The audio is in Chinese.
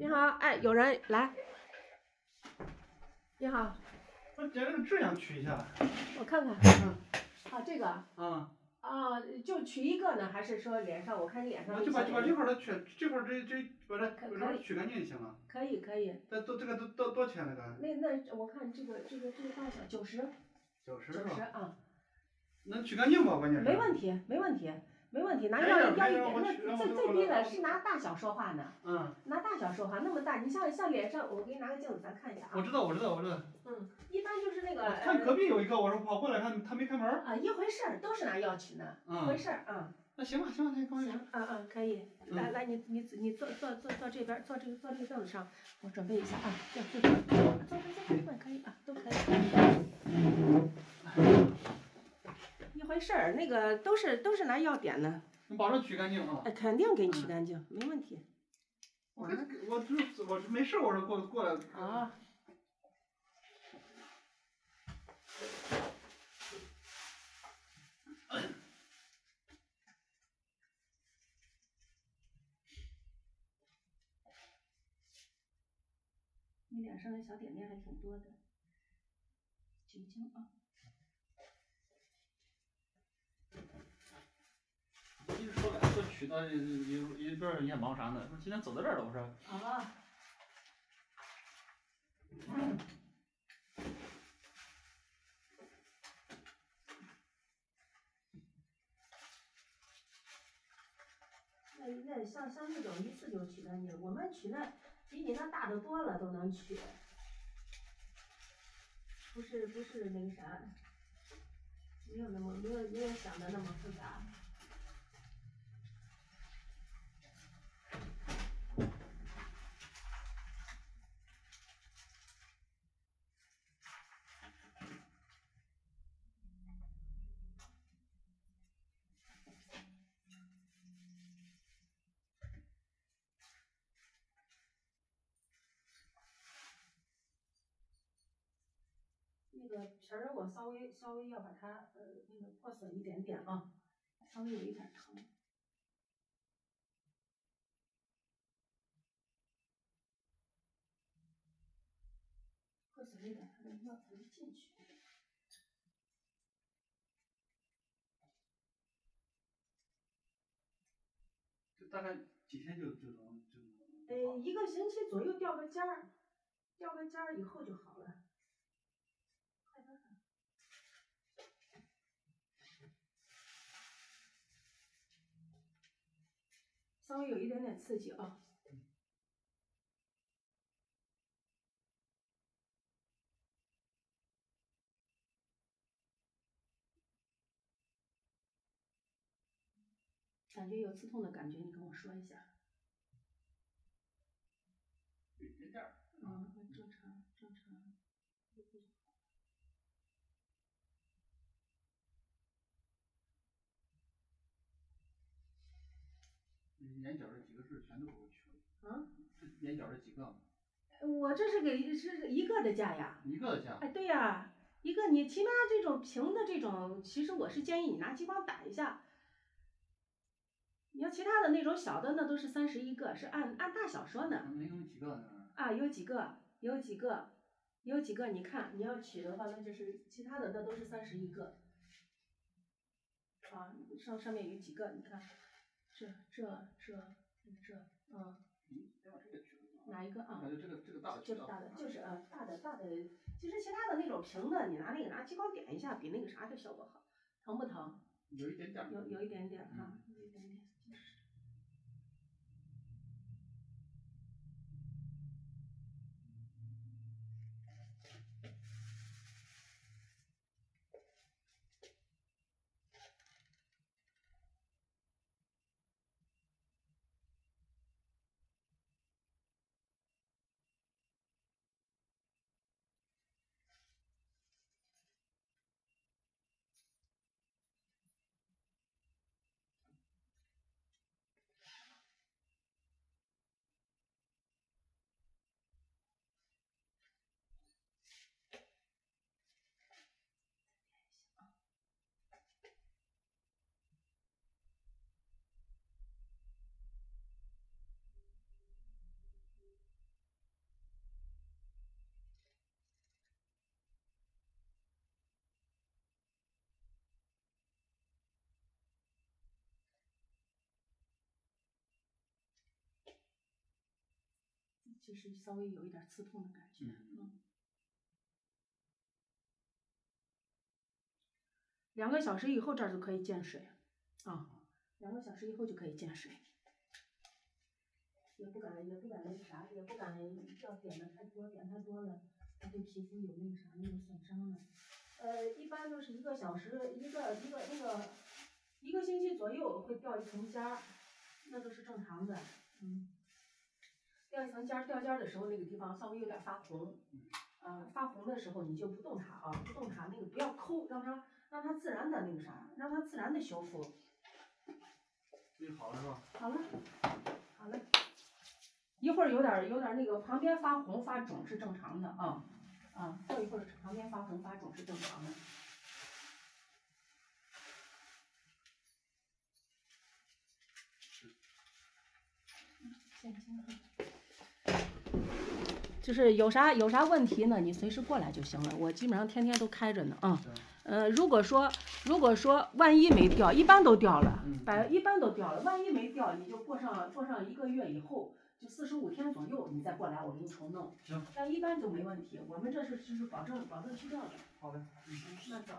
你好，哎，有人来。你好，我这个痣想取一下。我看看。嗯。啊，这个。啊。啊，就取一个呢，还是说脸上？我看你脸上。我就把就把这块儿取，这块儿这这把它把它取干净就行了。可以可以。那都这个都多多少钱那个？那那我看这个这个这个大小九十。九十九十啊。能取干净不？关键是。没问题，没问题。没问题，拿要要一点，那最最低的是拿大小说话呢。嗯。拿大小说话，那么大，你像像脸上，我给你拿个镜子，咱看一下啊。我知道，我知道，我知道。嗯，一般就是那个。看隔壁有一个，我说跑过来他，他没开门。啊，一回事儿，都是拿药取的，一回事儿啊。那行吧，行吧，那。行，啊啊，可以。来来，你你你坐坐坐坐这边，坐这个坐这个凳子上，我准备一下啊，坐坐坐，坐坐坐，可以啊，都可以。一回事儿，那个都是都是拿药点的。你保证取干净啊！哎，肯定给你取干净，没问题。我这我这我没事，我说过过来。啊。你脸上的小点点还挺多的，酒精啊。一直说了，说取那一一边儿也忙啥呢？说今天走到这儿了，我说。啊。那那像像这种一次就取干净，我们取那比你那大的多了都能取，不是不是那个啥，没有那么没有没有想的那么复杂。那个皮儿我稍微稍微要把它呃那个破损一点点啊，稍微有一点疼，破损一点，它的药才能进去。这大概几天就就能就能？呃，一个星期左右掉个尖儿，掉个尖儿以后就好了。稍微有一点点刺激啊。感觉有刺痛的感觉，你跟我说一下。嗯，正常，正常。眼角这几个痣全都给我去了。啊？这眼角这几个。我这是给是一个的价呀。一个的价。哎，对呀，一个你起码这种平的这种，其实我是建议你拿激光打一下。你要其他的那种小的，那都是三十一个，是按按大小说呢。能有几个呢？啊，有几个，有几个，有几个，你看你要取的话，那就是其他的那都是三十一个。啊，上上面有几个，你看。这这这这嗯，哪一个啊？这个这个大的，就是大的，就是呃大的大的。其实其他的那种平的，你拿那个拿激光点一下，比那个啥的效果好。疼不疼？有一点点。有有一点点哈，有一点点。就是稍微有一点刺痛的感觉。两个小时以后这儿就可以见水，啊，两个小时以后就可以见水。也不敢，也不敢那个啥，也不敢要点的太多，点太多了，它对皮肤有那个啥，那个损伤的。呃，一般就是一个小时，一个一个那个一个星期左右会掉一层痂儿，那都是正常的，嗯。掉一层尖儿，掉尖儿的时候那个地方稍微有点发红，呃，发红的时候你就不动它啊，不动它，那个不要抠，让它让它自然的那个啥，让它自然的修复。这好了是吧？好了，好了，一会儿有点有点那个旁边发红发肿是正常的啊，啊，过一会儿旁边发红发肿是正常的。现金就是有啥有啥问题呢，你随时过来就行了，我基本上天天都开着呢啊。呃，如果说如果说万一没掉，一般都掉了嗯，百一般都掉了。万一没掉，你就过上过上一个月以后，就四十五天左右，你再过来，我给你重弄。行。但一般就没问题，我们这是就是保证保证去掉的。好的。嗯，那走。